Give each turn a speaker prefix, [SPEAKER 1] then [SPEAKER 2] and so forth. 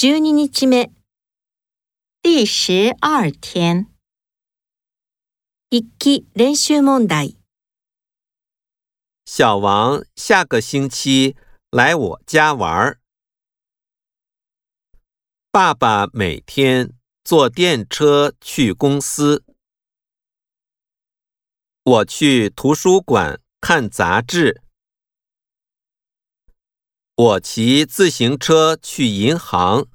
[SPEAKER 1] 十二日目，
[SPEAKER 2] 第十二天。
[SPEAKER 1] 一期練習問題。
[SPEAKER 3] 小王下个星期来我家玩儿。爸爸每天坐电车去公司。我去图书馆看杂志。我骑自行车去银行。